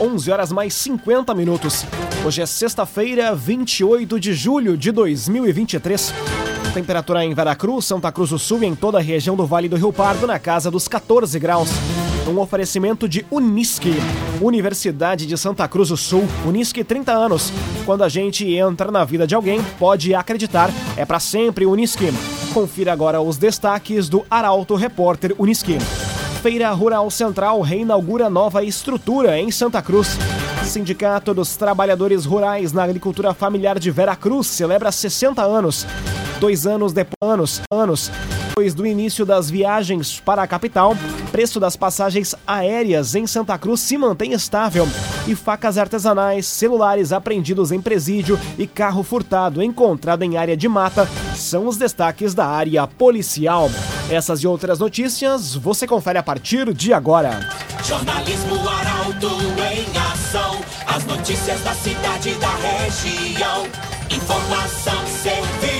11 horas mais 50 minutos. Hoje é sexta-feira, 28 de julho de 2023. Temperatura em Veracruz, Santa Cruz do Sul e em toda a região do Vale do Rio Pardo na casa dos 14 graus. Um oferecimento de Unisque, Universidade de Santa Cruz do Sul. Unisque 30 anos. Quando a gente entra na vida de alguém, pode acreditar, é para sempre Unisque. Confira agora os destaques do Arauto Repórter Unisque. Feira Rural Central reinaugura nova estrutura em Santa Cruz. Sindicato dos Trabalhadores Rurais na Agricultura Familiar de Veracruz celebra 60 anos. Dois anos depois, anos, anos depois do início das viagens para a capital, preço das passagens aéreas em Santa Cruz se mantém estável e facas artesanais, celulares apreendidos em presídio e carro furtado encontrado em área de mata são os destaques da área policial. Essas e outras notícias você confere a partir de agora. Jornalismo Arauto em ação. As notícias da cidade e da região. Informação, serviço.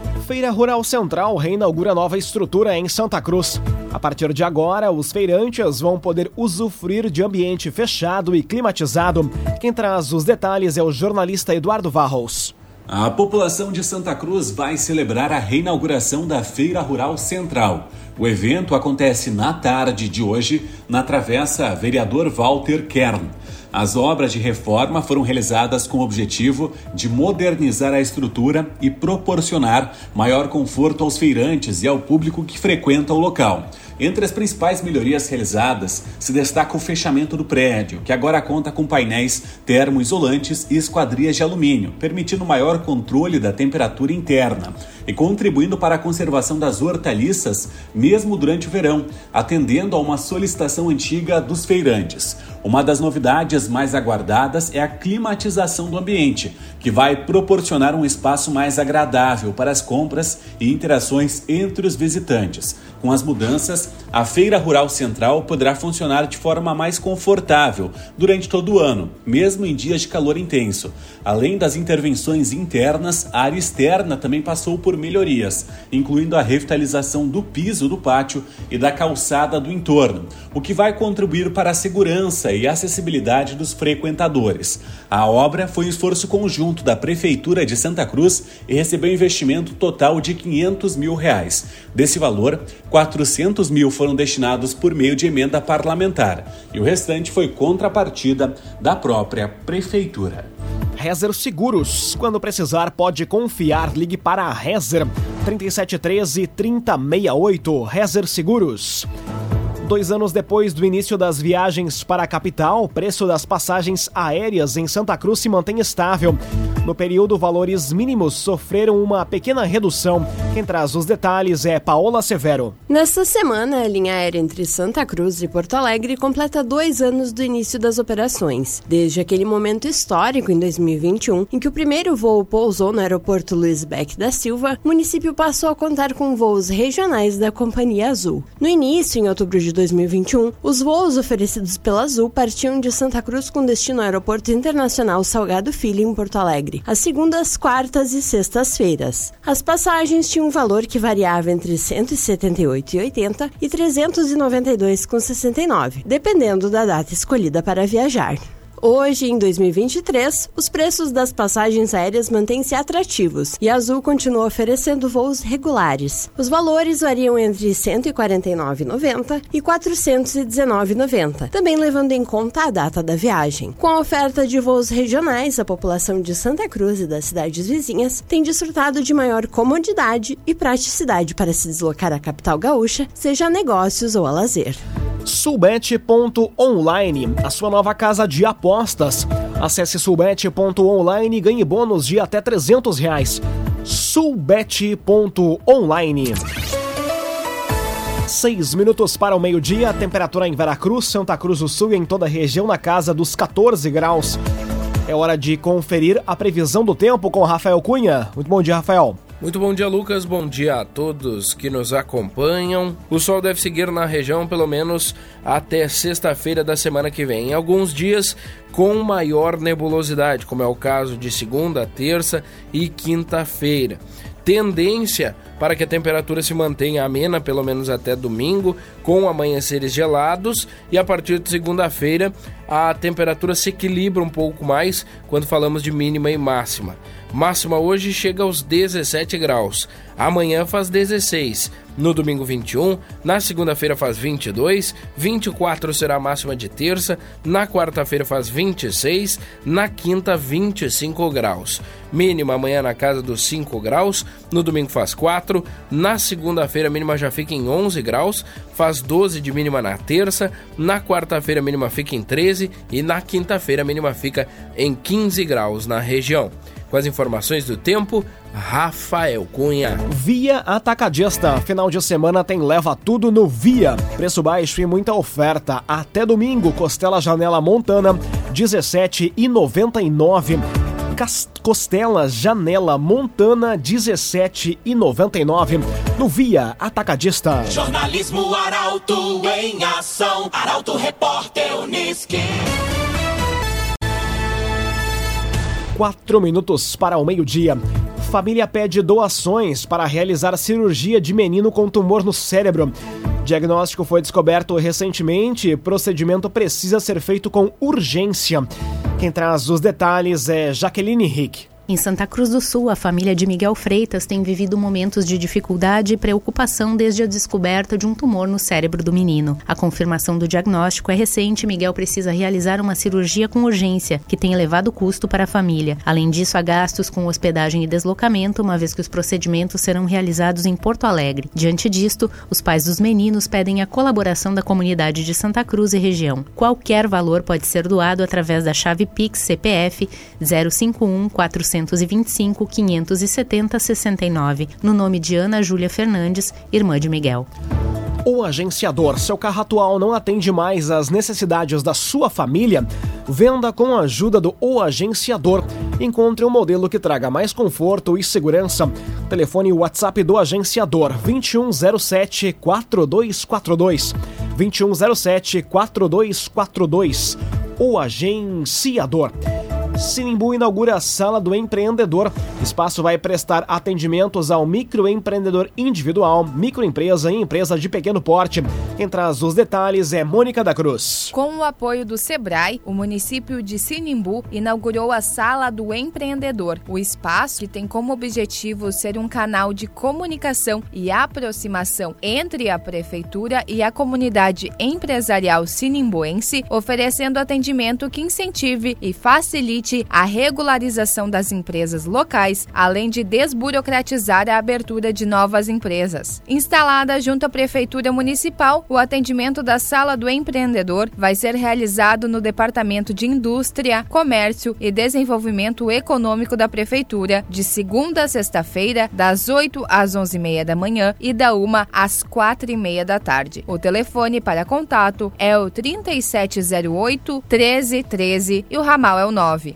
Feira Rural Central reinaugura nova estrutura em Santa Cruz. A partir de agora, os feirantes vão poder usufruir de ambiente fechado e climatizado. Quem traz os detalhes é o jornalista Eduardo Varros. A população de Santa Cruz vai celebrar a reinauguração da Feira Rural Central. O evento acontece na tarde de hoje na Travessa Vereador Walter Kern. As obras de reforma foram realizadas com o objetivo de modernizar a estrutura e proporcionar maior conforto aos feirantes e ao público que frequenta o local. Entre as principais melhorias realizadas, se destaca o fechamento do prédio, que agora conta com painéis termoisolantes e esquadrias de alumínio, permitindo maior controle da temperatura interna e contribuindo para a conservação das hortaliças mesmo durante o verão, atendendo a uma solicitação antiga dos feirantes. Uma das novidades mais aguardadas é a climatização do ambiente, que vai proporcionar um espaço mais agradável para as compras e interações entre os visitantes. Com as mudanças, a Feira Rural Central poderá funcionar de forma mais confortável durante todo o ano, mesmo em dias de calor intenso. Além das intervenções internas, a área externa também passou por melhorias, incluindo a revitalização do piso do pátio e da calçada do entorno, o que vai contribuir para a segurança e acessibilidade dos frequentadores. A obra foi um esforço conjunto da Prefeitura de Santa Cruz e recebeu investimento total de 500 mil reais. Desse valor, 400 mil foram destinados por meio de emenda parlamentar e o restante foi contrapartida da própria Prefeitura. Rezer Seguros. Quando precisar, pode confiar. Ligue para a Rezer 3713 3068. Rezer Seguros. Dois anos depois do início das viagens para a capital, o preço das passagens aéreas em Santa Cruz se mantém estável. No período, valores mínimos sofreram uma pequena redução. Quem traz os detalhes é Paola Severo. Nesta semana, a linha aérea entre Santa Cruz e Porto Alegre completa dois anos do início das operações. Desde aquele momento histórico, em 2021, em que o primeiro voo pousou no aeroporto Luiz Beck da Silva, o município passou a contar com voos regionais da Companhia Azul. No início, em outubro de 2021, os voos oferecidos pela Azul partiam de Santa Cruz com destino ao Aeroporto Internacional Salgado Filho, em Porto Alegre, às segundas, quartas e sextas-feiras. As passagens tinham um valor que variava entre R$ 178,80 e R$ 392,69, dependendo da data escolhida para viajar. Hoje, em 2023, os preços das passagens aéreas mantêm-se atrativos e a Azul continua oferecendo voos regulares. Os valores variam entre R$ 149,90 e R$ 419,90, também levando em conta a data da viagem. Com a oferta de voos regionais, a população de Santa Cruz e das cidades vizinhas tem desfrutado de maior comodidade e praticidade para se deslocar à capital gaúcha, seja a negócios ou a lazer. Sulbet.online, a sua nova casa de apostas. Acesse sulbet.online e ganhe bônus de até 300 reais. Sulbet.online. Seis minutos para o meio-dia, temperatura em Veracruz, Santa Cruz do Sul e em toda a região na casa dos 14 graus. É hora de conferir a previsão do tempo com Rafael Cunha. Muito bom dia, Rafael. Muito bom dia, Lucas. Bom dia a todos que nos acompanham. O sol deve seguir na região pelo menos até sexta-feira da semana que vem. Em alguns dias com maior nebulosidade, como é o caso de segunda, terça e quinta-feira. Tendência para que a temperatura se mantenha amena pelo menos até domingo, com amanheceres gelados, e a partir de segunda-feira a temperatura se equilibra um pouco mais quando falamos de mínima e máxima. Máxima hoje chega aos 17 graus. Amanhã faz 16. No domingo 21, na segunda-feira faz 22, 24 será a máxima de terça, na quarta-feira faz 26, na quinta 25 graus. Mínima amanhã na casa dos 5 graus, no domingo faz 4, na segunda-feira a mínima já fica em 11 graus, faz 12 de mínima na terça, na quarta-feira a mínima fica em 13 e na quinta-feira a mínima fica em 15 graus na região. Com as informações do tempo, Rafael Cunha. Via Atacadista. Final de semana tem leva tudo no Via. Preço baixo e muita oferta. Até domingo, costela janela montana, 17,99. Costela Janela Montana 17,99 no Via Atacadista. Jornalismo Arauto em ação. Arauto Repórter Uniski. Quatro minutos para o meio-dia. Família pede doações para realizar cirurgia de menino com tumor no cérebro. Diagnóstico foi descoberto recentemente e procedimento precisa ser feito com urgência. Quem traz os detalhes é Jaqueline Rick. Em Santa Cruz do Sul, a família de Miguel Freitas tem vivido momentos de dificuldade e preocupação desde a descoberta de um tumor no cérebro do menino. A confirmação do diagnóstico é recente e Miguel precisa realizar uma cirurgia com urgência, que tem elevado custo para a família. Além disso, há gastos com hospedagem e deslocamento, uma vez que os procedimentos serão realizados em Porto Alegre. Diante disto, os pais dos meninos pedem a colaboração da comunidade de Santa Cruz e região. Qualquer valor pode ser doado através da chave Pix CPF 051 400 425 570 69, no nome de Ana Júlia Fernandes, irmã de Miguel. O agenciador, seu carro atual não atende mais às necessidades da sua família? Venda com a ajuda do O Agenciador. Encontre um modelo que traga mais conforto e segurança. Telefone WhatsApp do agenciador 2107 4242. 2107 4242. O Agenciador. Sinimbu inaugura a Sala do Empreendedor. O espaço vai prestar atendimentos ao microempreendedor individual, microempresa e empresa de pequeno porte. Quem traz os detalhes é Mônica da Cruz. Com o apoio do Sebrae, o município de Sinimbu inaugurou a Sala do Empreendedor. O espaço, que tem como objetivo ser um canal de comunicação e aproximação entre a prefeitura e a comunidade empresarial sinimbuense, oferecendo atendimento que incentive e facilite a regularização das empresas locais, além de desburocratizar a abertura de novas empresas. Instalada junto à Prefeitura Municipal, o atendimento da Sala do Empreendedor vai ser realizado no Departamento de Indústria, Comércio e Desenvolvimento Econômico da Prefeitura, de segunda a sexta-feira, das 8 às 11h30 da manhã e da 1 às 4h30 da tarde. O telefone para contato é o 3708 1313 e o ramal é o 9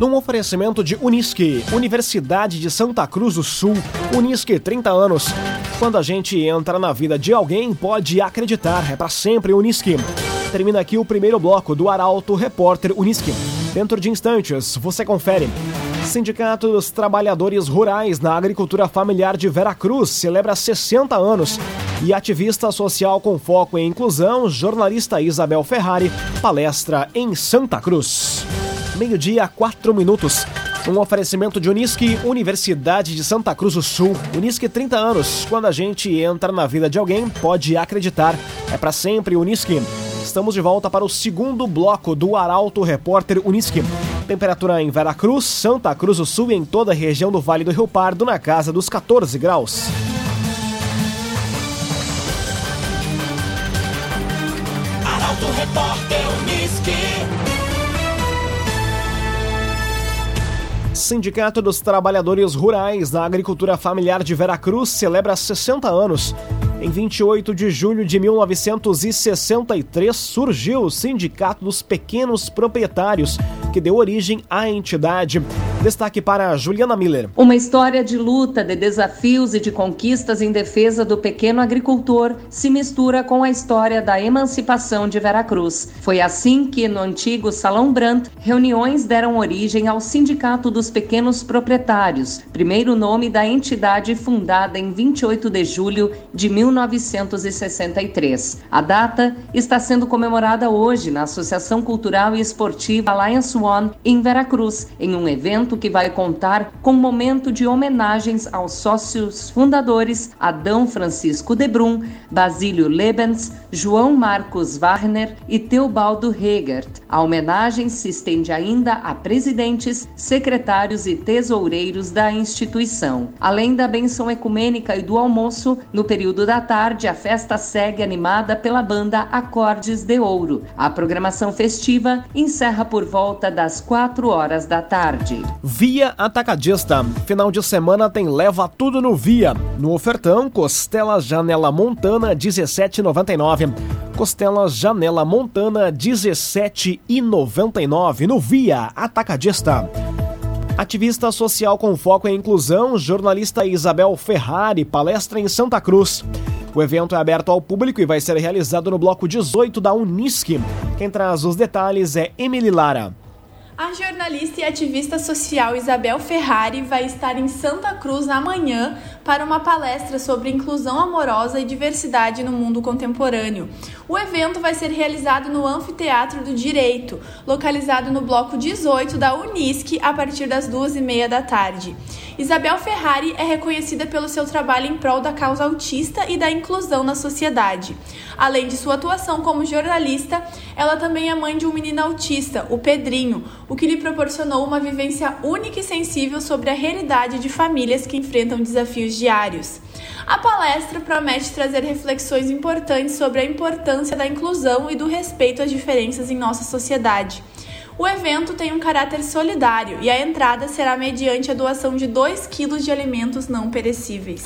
num oferecimento de Unisque, Universidade de Santa Cruz do Sul. Unisque, 30 anos. Quando a gente entra na vida de alguém, pode acreditar, é para sempre Unisque. Termina aqui o primeiro bloco do Arauto Repórter Unisque. Dentro de instantes, você confere. Sindicato dos Trabalhadores Rurais na Agricultura Familiar de Veracruz celebra 60 anos. E ativista social com foco em inclusão, jornalista Isabel Ferrari, palestra em Santa Cruz meio-dia, quatro minutos. Um oferecimento de Unisque, Universidade de Santa Cruz do Sul. Unisque 30 anos. Quando a gente entra na vida de alguém, pode acreditar. É para sempre Unisque. Estamos de volta para o segundo bloco do Arauto Repórter Unisque. Temperatura em Veracruz, Santa Cruz do Sul e em toda a região do Vale do Rio Pardo na casa dos 14 graus. Sindicato dos Trabalhadores Rurais da Agricultura Familiar de Veracruz celebra 60 anos. Em 28 de julho de 1963 surgiu o Sindicato dos Pequenos Proprietários, que deu origem à entidade. Destaque para Juliana Miller. Uma história de luta, de desafios e de conquistas em defesa do pequeno agricultor se mistura com a história da emancipação de Veracruz. Foi assim que, no antigo Salão Brandt, reuniões deram origem ao Sindicato dos Pequenos Proprietários, primeiro nome da entidade fundada em 28 de julho de 1963. A data está sendo comemorada hoje na Associação Cultural e Esportiva Alliance One, em Veracruz, em um evento evento que vai contar com um momento de homenagens aos sócios fundadores Adão Francisco de Brum, Basílio Lebens, João Marcos Warner e Teobaldo Hegert. A homenagem se estende ainda a presidentes, secretários e tesoureiros da instituição. Além da benção ecumênica e do almoço, no período da tarde, a festa segue animada pela banda Acordes de Ouro. A programação festiva encerra por volta das 4 horas da tarde. Via Atacadista. Final de semana tem leva tudo no Via. No ofertão, costela Janela Montana 17,99. Costela Janela Montana 17,99 no Via Atacadista. Ativista social com foco em inclusão, jornalista Isabel Ferrari palestra em Santa Cruz. O evento é aberto ao público e vai ser realizado no bloco 18 da Unisque. Quem traz os detalhes é Emily Lara. A jornalista e ativista social Isabel Ferrari vai estar em Santa Cruz amanhã para uma palestra sobre inclusão amorosa e diversidade no mundo contemporâneo. O evento vai ser realizado no Anfiteatro do Direito, localizado no bloco 18 da Unisc, a partir das duas e meia da tarde. Isabel Ferrari é reconhecida pelo seu trabalho em prol da causa autista e da inclusão na sociedade. Além de sua atuação como jornalista, ela também é mãe de um menino autista, o Pedrinho, o que lhe proporcionou uma vivência única e sensível sobre a realidade de famílias que enfrentam desafios diários. A palestra promete trazer reflexões importantes sobre a importância da inclusão e do respeito às diferenças em nossa sociedade. O evento tem um caráter solidário e a entrada será mediante a doação de 2 quilos de alimentos não perecíveis.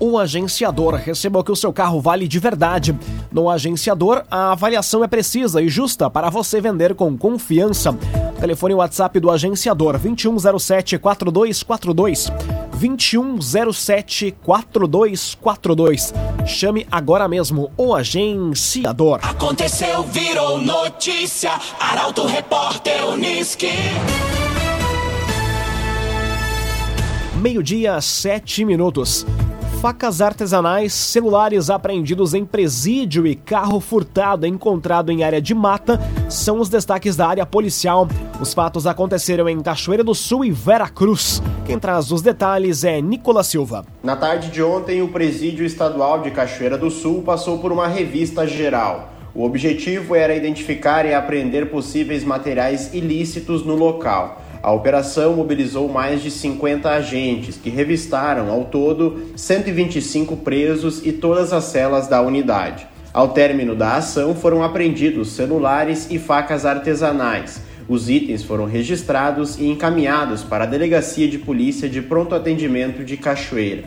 O agenciador receba o que o seu carro vale de verdade. No agenciador, a avaliação é precisa e justa para você vender com confiança. Telefone WhatsApp do agenciador 2107 4242. 2107 4242. Chame agora mesmo o agenciador. Aconteceu, virou notícia. Arauto Repórter Uniski. Meio-dia, sete minutos. Facas artesanais, celulares apreendidos em presídio e carro furtado encontrado em área de mata são os destaques da área policial. Os fatos aconteceram em Cachoeira do Sul e Veracruz. Quem traz os detalhes é Nicolas Silva. Na tarde de ontem, o Presídio Estadual de Cachoeira do Sul passou por uma revista geral. O objetivo era identificar e apreender possíveis materiais ilícitos no local. A operação mobilizou mais de 50 agentes, que revistaram, ao todo, 125 presos e todas as celas da unidade. Ao término da ação, foram apreendidos celulares e facas artesanais. Os itens foram registrados e encaminhados para a Delegacia de Polícia de Pronto Atendimento de Cachoeira.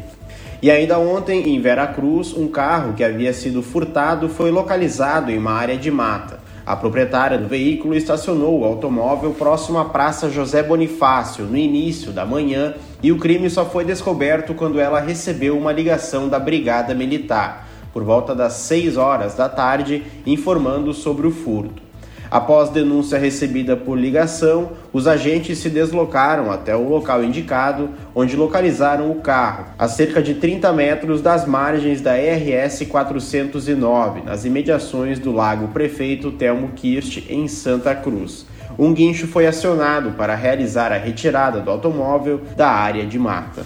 E ainda ontem, em Veracruz, um carro que havia sido furtado foi localizado em uma área de mata. A proprietária do veículo estacionou o automóvel próximo à Praça José Bonifácio no início da manhã e o crime só foi descoberto quando ela recebeu uma ligação da Brigada Militar, por volta das 6 horas da tarde, informando sobre o furto. Após denúncia recebida por ligação, os agentes se deslocaram até o local indicado, onde localizaram o carro, a cerca de 30 metros das margens da RS 409, nas imediações do Lago Prefeito Telmo Kirst, em Santa Cruz. Um guincho foi acionado para realizar a retirada do automóvel da área de mata.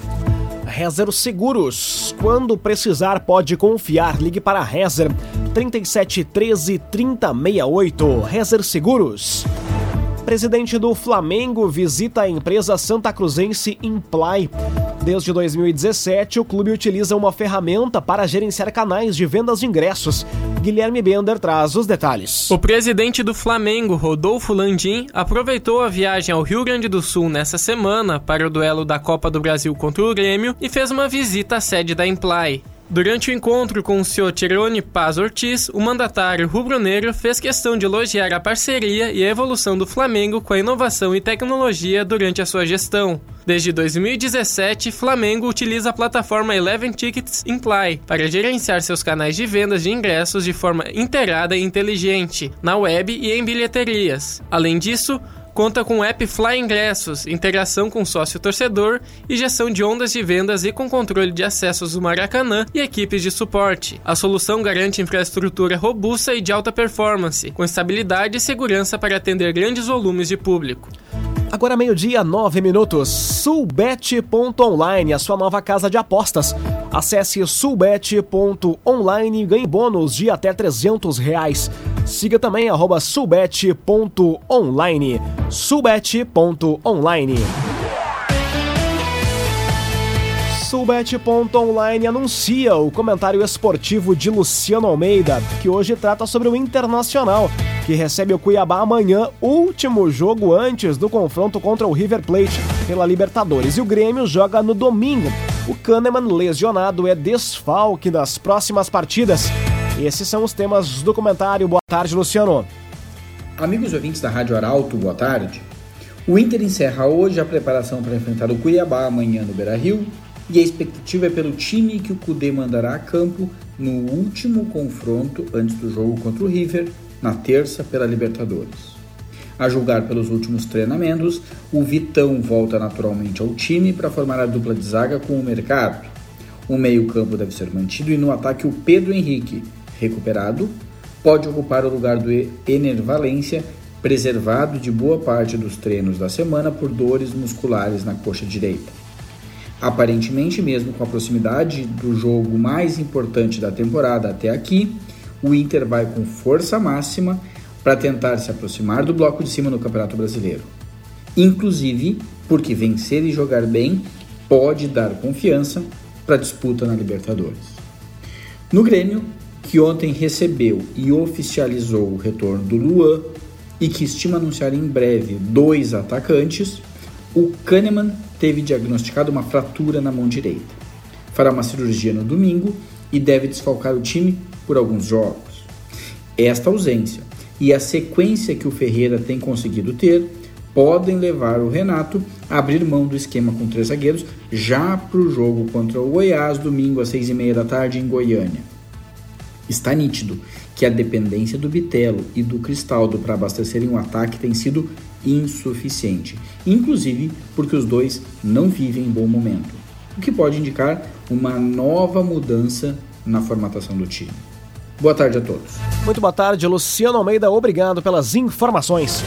Rezer Seguros. Quando precisar, pode confiar. Ligue para Rezer 3713 3068. Rezer Seguros. Presidente do Flamengo visita a empresa santa cruzense Imply. Desde 2017, o clube utiliza uma ferramenta para gerenciar canais de vendas de ingressos. Guilherme Bender traz os detalhes. O presidente do Flamengo, Rodolfo Landim, aproveitou a viagem ao Rio Grande do Sul nessa semana para o duelo da Copa do Brasil contra o Grêmio e fez uma visita à sede da Imply. Durante o encontro com o senhor Tirone Paz Ortiz, o mandatário rubro-negro fez questão de elogiar a parceria e a evolução do Flamengo com a inovação e tecnologia durante a sua gestão. Desde 2017, Flamengo utiliza a plataforma Eleven Tickets Imply para gerenciar seus canais de vendas de ingressos de forma integrada e inteligente, na web e em bilheterias. Além disso, conta com o app Fly Ingressos, integração com sócio torcedor e gestão de ondas de vendas e com controle de acessos do Maracanã e equipes de suporte. A solução garante infraestrutura robusta e de alta performance, com estabilidade e segurança para atender grandes volumes de público. Agora meio-dia, nove minutos. Sulbet.online, a sua nova casa de apostas. Acesse sulbet.online e ganhe bônus de até 300 reais. Siga também arroba. Sulbet.online. Sulbet.online anuncia o comentário esportivo de Luciano Almeida, que hoje trata sobre o Internacional, que recebe o Cuiabá amanhã, último jogo antes do confronto contra o River Plate pela Libertadores. E o Grêmio joga no domingo. O Kahneman, lesionado, é desfalque das próximas partidas. Esses são os temas do comentário. Boa tarde, Luciano. Amigos ouvintes da Rádio Arauto, boa tarde. O Inter encerra hoje a preparação para enfrentar o Cuiabá amanhã no Beira-Rio e a expectativa é pelo time que o Cudê mandará a campo no último confronto antes do jogo contra o River, na terça pela Libertadores. A julgar pelos últimos treinamentos, o Vitão volta naturalmente ao time para formar a dupla de zaga com o Mercado. O meio-campo deve ser mantido e no ataque o Pedro Henrique, recuperado, pode ocupar o lugar do Ener Valência, preservado de boa parte dos treinos da semana por dores musculares na coxa direita. Aparentemente, mesmo com a proximidade do jogo mais importante da temporada até aqui, o Inter vai com força máxima para tentar se aproximar do bloco de cima no Campeonato Brasileiro. Inclusive, porque vencer e jogar bem pode dar confiança para a disputa na Libertadores. No Grêmio, que ontem recebeu e oficializou o retorno do Luan e que estima anunciar em breve dois atacantes, o Kahneman teve diagnosticado uma fratura na mão direita. Fará uma cirurgia no domingo e deve desfalcar o time por alguns jogos. Esta ausência e a sequência que o Ferreira tem conseguido ter podem levar o Renato a abrir mão do esquema com três zagueiros já para o jogo contra o Goiás, domingo às seis e meia da tarde em Goiânia. Está nítido que a dependência do Bitelo e do Cristaldo para abastecerem o ataque tem sido insuficiente, inclusive porque os dois não vivem em bom momento, o que pode indicar uma nova mudança na formatação do time. Boa tarde a todos. Muito boa tarde, Luciano Almeida. Obrigado pelas informações.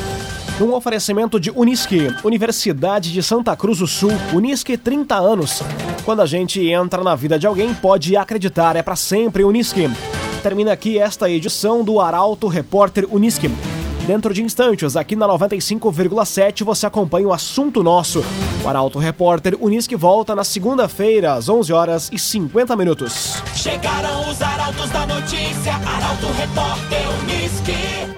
Um oferecimento de Unisque, Universidade de Santa Cruz do Sul, Unisque 30 anos. Quando a gente entra na vida de alguém, pode acreditar, é para sempre Unisque. Termina aqui esta edição do Arauto Repórter Unisque. Dentro de instantes, aqui na 95,7, você acompanha o assunto nosso. O Arauto Repórter Unisque volta na segunda-feira, às 11 horas e 50 minutos. Chegaram os arautos da notícia, Arauto Repórter Unisque.